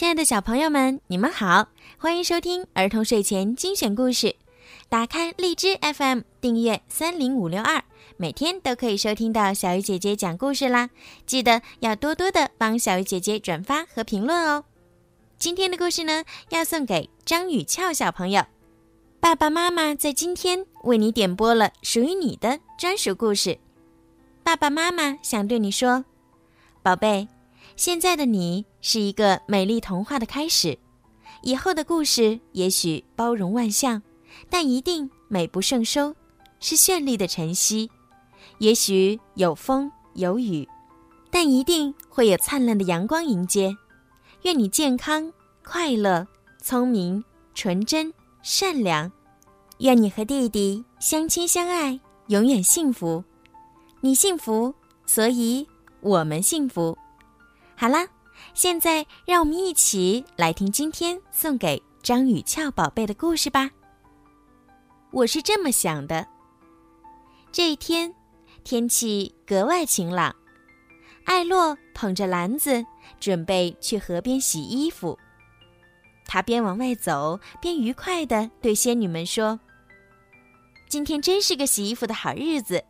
亲爱的小朋友们，你们好，欢迎收听儿童睡前精选故事。打开荔枝 FM，订阅三零五六二，每天都可以收听到小鱼姐姐讲故事啦。记得要多多的帮小鱼姐姐转发和评论哦。今天的故事呢，要送给张雨俏小朋友。爸爸妈妈在今天为你点播了属于你的专属故事。爸爸妈妈想对你说，宝贝，现在的你是一个美丽童话的开始，以后的故事也许包容万象。但一定美不胜收，是绚丽的晨曦。也许有风有雨，但一定会有灿烂的阳光迎接。愿你健康、快乐、聪明、纯真、善良。愿你和弟弟相亲相爱，永远幸福。你幸福，所以我们幸福。好啦，现在让我们一起来听今天送给张雨俏宝贝的故事吧。我是这么想的。这一天，天气格外晴朗，艾洛捧着篮子，准备去河边洗衣服。他边往外走，边愉快地对仙女们说：“今天真是个洗衣服的好日子，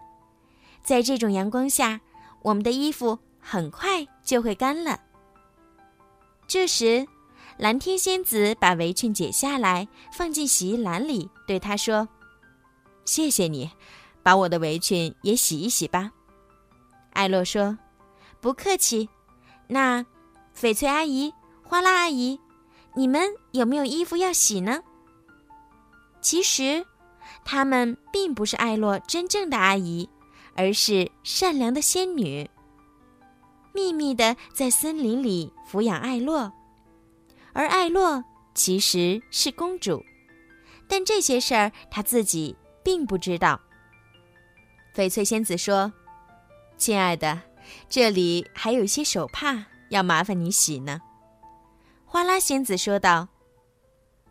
在这种阳光下，我们的衣服很快就会干了。”这时，蓝天仙子把围裙解下来，放进洗衣篮里，对他说：“谢谢你，把我的围裙也洗一洗吧。”艾洛说：“不客气。”那，翡翠阿姨、花拉阿姨，你们有没有衣服要洗呢？其实，她们并不是艾洛真正的阿姨，而是善良的仙女，秘密的在森林里抚养艾洛。而艾洛其实是公主，但这些事儿她自己并不知道。翡翠仙子说：“亲爱的，这里还有一些手帕，要麻烦你洗呢。”花拉仙子说道：“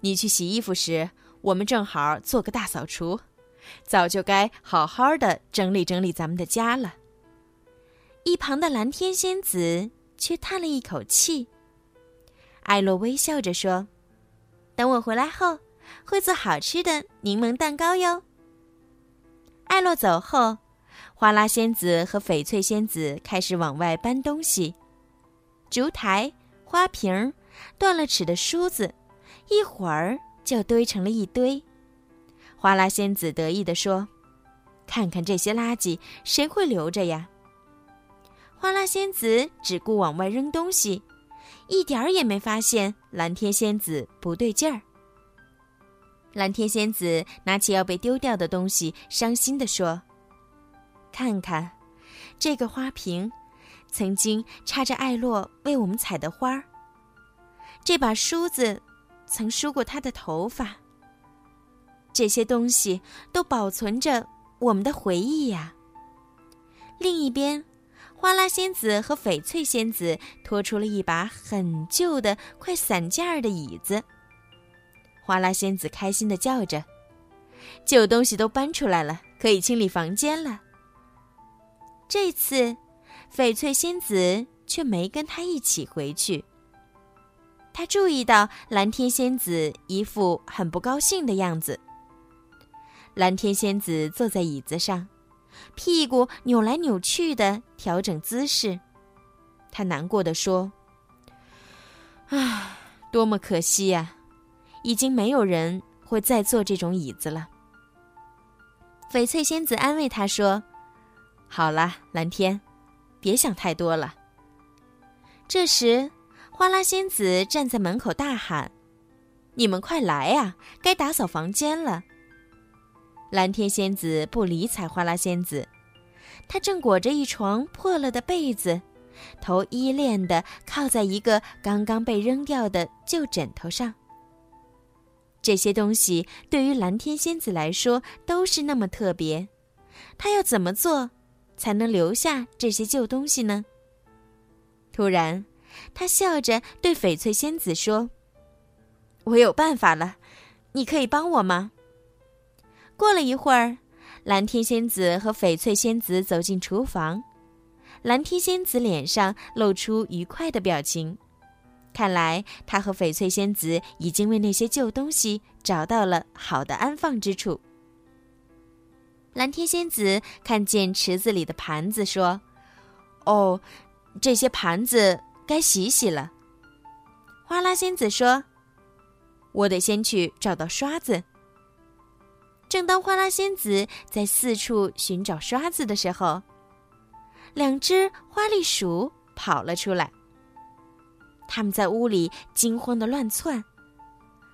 你去洗衣服时，我们正好做个大扫除，早就该好好的整理整理咱们的家了。”一旁的蓝天仙子却叹了一口气。艾洛微笑着说：“等我回来后，会做好吃的柠檬蛋糕哟。”艾洛走后，花拉仙子和翡翠仙子开始往外搬东西：烛台、花瓶、断了齿的梳子，一会儿就堆成了一堆。花拉仙子得意地说：“看看这些垃圾，谁会留着呀？”花拉仙子只顾往外扔东西。一点儿也没发现蓝天仙子不对劲儿。蓝天仙子拿起要被丢掉的东西，伤心地说：“看看，这个花瓶，曾经插着艾洛为我们采的花儿。这把梳子，曾梳过她的头发。这些东西都保存着我们的回忆呀。”另一边。花拉仙子和翡翠仙子拖出了一把很旧的、快散架的椅子。花拉仙子开心地叫着：“旧东西都搬出来了，可以清理房间了。”这次，翡翠仙子却没跟她一起回去。她注意到蓝天仙子一副很不高兴的样子。蓝天仙子坐在椅子上。屁股扭来扭去的调整姿势，他难过的说：“唉，多么可惜呀！已经没有人会再坐这种椅子了。”翡翠仙子安慰他说：“好了，蓝天，别想太多了。”这时，花拉仙子站在门口大喊：“你们快来呀，该打扫房间了。”蓝天仙子不理睬花拉仙子，她正裹着一床破了的被子，头依恋地靠在一个刚刚被扔掉的旧枕头上。这些东西对于蓝天仙子来说都是那么特别，她要怎么做才能留下这些旧东西呢？突然，她笑着对翡翠仙子说：“我有办法了，你可以帮我吗？”过了一会儿，蓝天仙子和翡翠仙子走进厨房。蓝天仙子脸上露出愉快的表情，看来他和翡翠仙子已经为那些旧东西找到了好的安放之处。蓝天仙子看见池子里的盘子，说：“哦，这些盘子该洗洗了。”花拉仙子说：“我得先去找到刷子。”正当花拉仙子在四处寻找刷子的时候，两只花栗鼠跑了出来。他们在屋里惊慌的乱窜。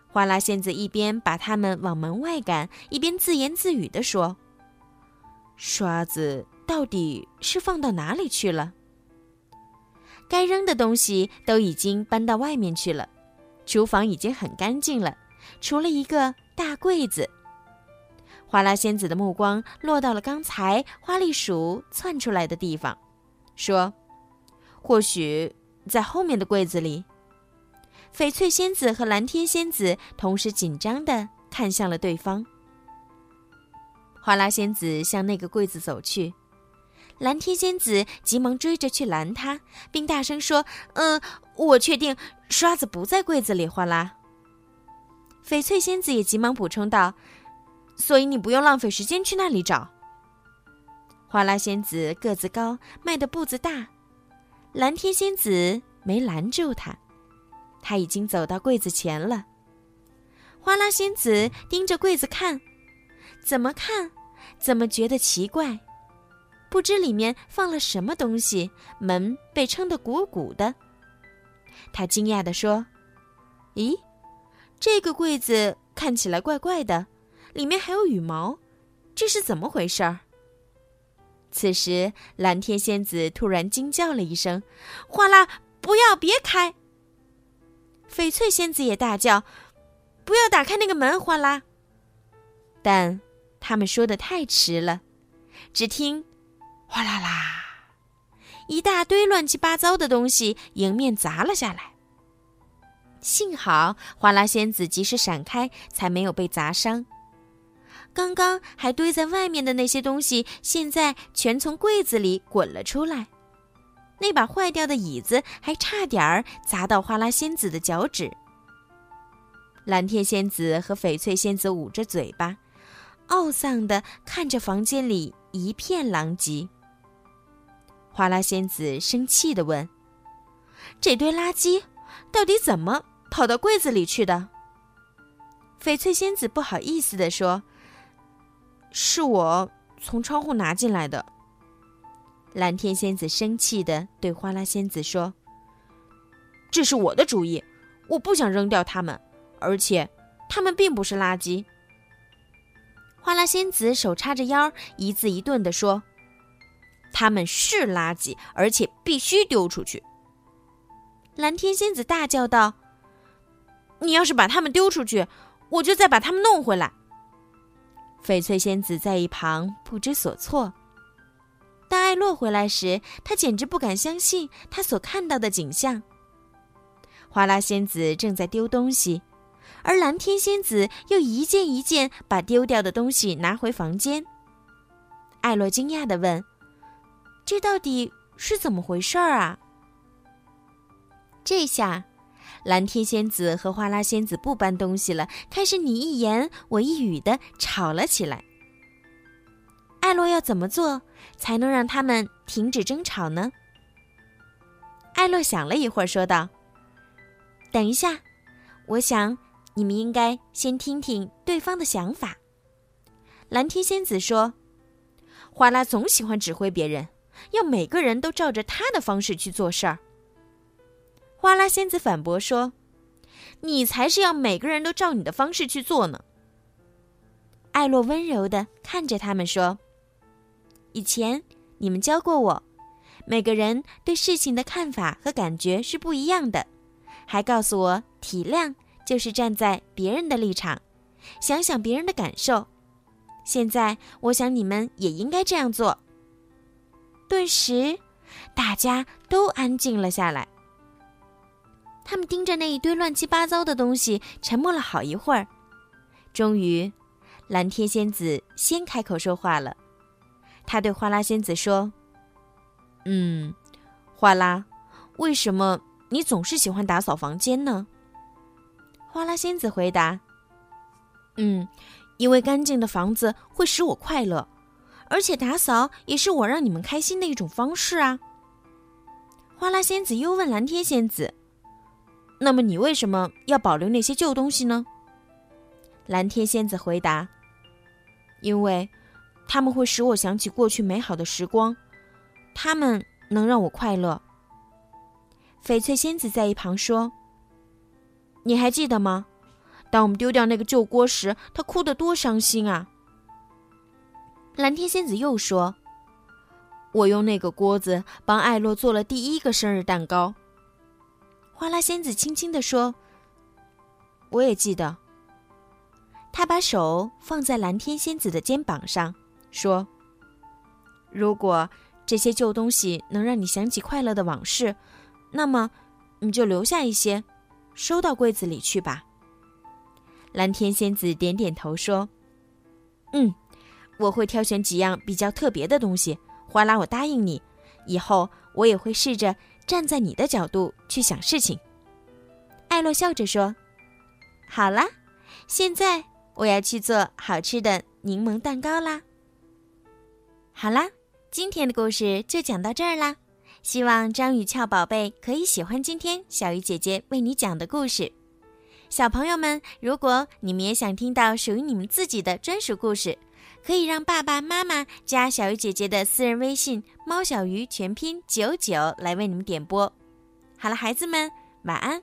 花拉仙子一边把他们往门外赶，一边自言自语的说：“刷子到底是放到哪里去了？该扔的东西都已经搬到外面去了，厨房已经很干净了，除了一个大柜子。”花拉仙子的目光落到了刚才花栗鼠窜出来的地方，说：“或许……”在后面的柜子里，翡翠仙子和蓝天仙子同时紧张地看向了对方。花拉仙子向那个柜子走去，蓝天仙子急忙追着去拦她，并大声说：“嗯，我确定刷子不在柜子里。”花拉。翡翠仙子也急忙补充道：“所以你不用浪费时间去那里找。”花拉仙子个子高，迈的步子大。蓝天仙子没拦住他，他已经走到柜子前了。花拉仙子盯着柜子看，怎么看，怎么觉得奇怪，不知里面放了什么东西，门被撑得鼓鼓的。他惊讶地说：“咦，这个柜子看起来怪怪的，里面还有羽毛，这是怎么回事儿？”此时，蓝天仙子突然惊叫了一声：“哗啦！不要，别开！”翡翠仙子也大叫：“不要打开那个门！”哗啦！但他们说的太迟了，只听“哗啦啦”，一大堆乱七八糟的东西迎面砸了下来。幸好哗啦仙子及时闪开，才没有被砸伤。刚刚还堆在外面的那些东西，现在全从柜子里滚了出来。那把坏掉的椅子还差点儿砸到花拉仙子的脚趾。蓝天仙子和翡翠仙子捂着嘴巴，懊丧地看着房间里一片狼藉。花拉仙子生气地问：“这堆垃圾到底怎么跑到柜子里去的？”翡翠仙子不好意思地说。是我从窗户拿进来的。蓝天仙子生气的对花拉仙子说：“这是我的主意，我不想扔掉它们，而且它们并不是垃圾。”花拉仙子手叉着腰，一字一顿的说：“它们是垃圾，而且必须丢出去。”蓝天仙子大叫道：“你要是把它们丢出去，我就再把它们弄回来。”翡翠仙子在一旁不知所措。当艾洛回来时，他简直不敢相信他所看到的景象。花拉仙子正在丢东西，而蓝天仙子又一件一件把丢掉的东西拿回房间。艾洛惊讶地问：“这到底是怎么回事儿啊？”这下。蓝天仙子和花拉仙子不搬东西了，开始你一言我一语的吵了起来。艾洛要怎么做才能让他们停止争吵呢？艾洛想了一会儿，说道：“等一下，我想你们应该先听听对方的想法。”蓝天仙子说：“花拉总喜欢指挥别人，要每个人都照着他的方式去做事儿。”花拉仙子反驳说：“你才是要每个人都照你的方式去做呢。”艾洛温柔的看着他们说：“以前你们教过我，每个人对事情的看法和感觉是不一样的，还告诉我体谅就是站在别人的立场，想想别人的感受。现在我想你们也应该这样做。”顿时，大家都安静了下来。他们盯着那一堆乱七八糟的东西，沉默了好一会儿。终于，蓝天仙子先开口说话了。他对花拉仙子说：“嗯，花拉，为什么你总是喜欢打扫房间呢？花拉仙子回答：“嗯，因为干净的房子会使我快乐，而且打扫也是我让你们开心的一种方式啊。”花拉仙子又问蓝天仙子：“那么你为什么要保留那些旧东西呢？”蓝天仙子回答：“因为，他们会使我想起过去美好的时光，他们能让我快乐。”翡翠仙子在一旁说：“你还记得吗？当我们丢掉那个旧锅时，他哭得多伤心啊！”蓝天仙子又说：“我用那个锅子帮艾洛做了第一个生日蛋糕。”花拉仙子轻轻地说：“我也记得。”他把手放在蓝天仙子的肩膀上，说：“如果这些旧东西能让你想起快乐的往事。”那么，你就留下一些，收到柜子里去吧。蓝天仙子点点头说：“嗯，我会挑选几样比较特别的东西。花拉，我答应你，以后我也会试着站在你的角度去想事情。”艾洛笑着说：“好啦，现在我要去做好吃的柠檬蛋糕啦。”好啦，今天的故事就讲到这儿啦。希望张雨俏宝贝可以喜欢今天小鱼姐姐为你讲的故事。小朋友们，如果你们也想听到属于你们自己的专属故事，可以让爸爸妈妈加小鱼姐姐的私人微信“猫小鱼”全拼九九来为你们点播。好了，孩子们，晚安。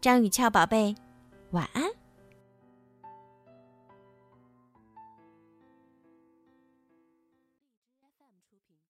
张雨俏宝贝，晚安。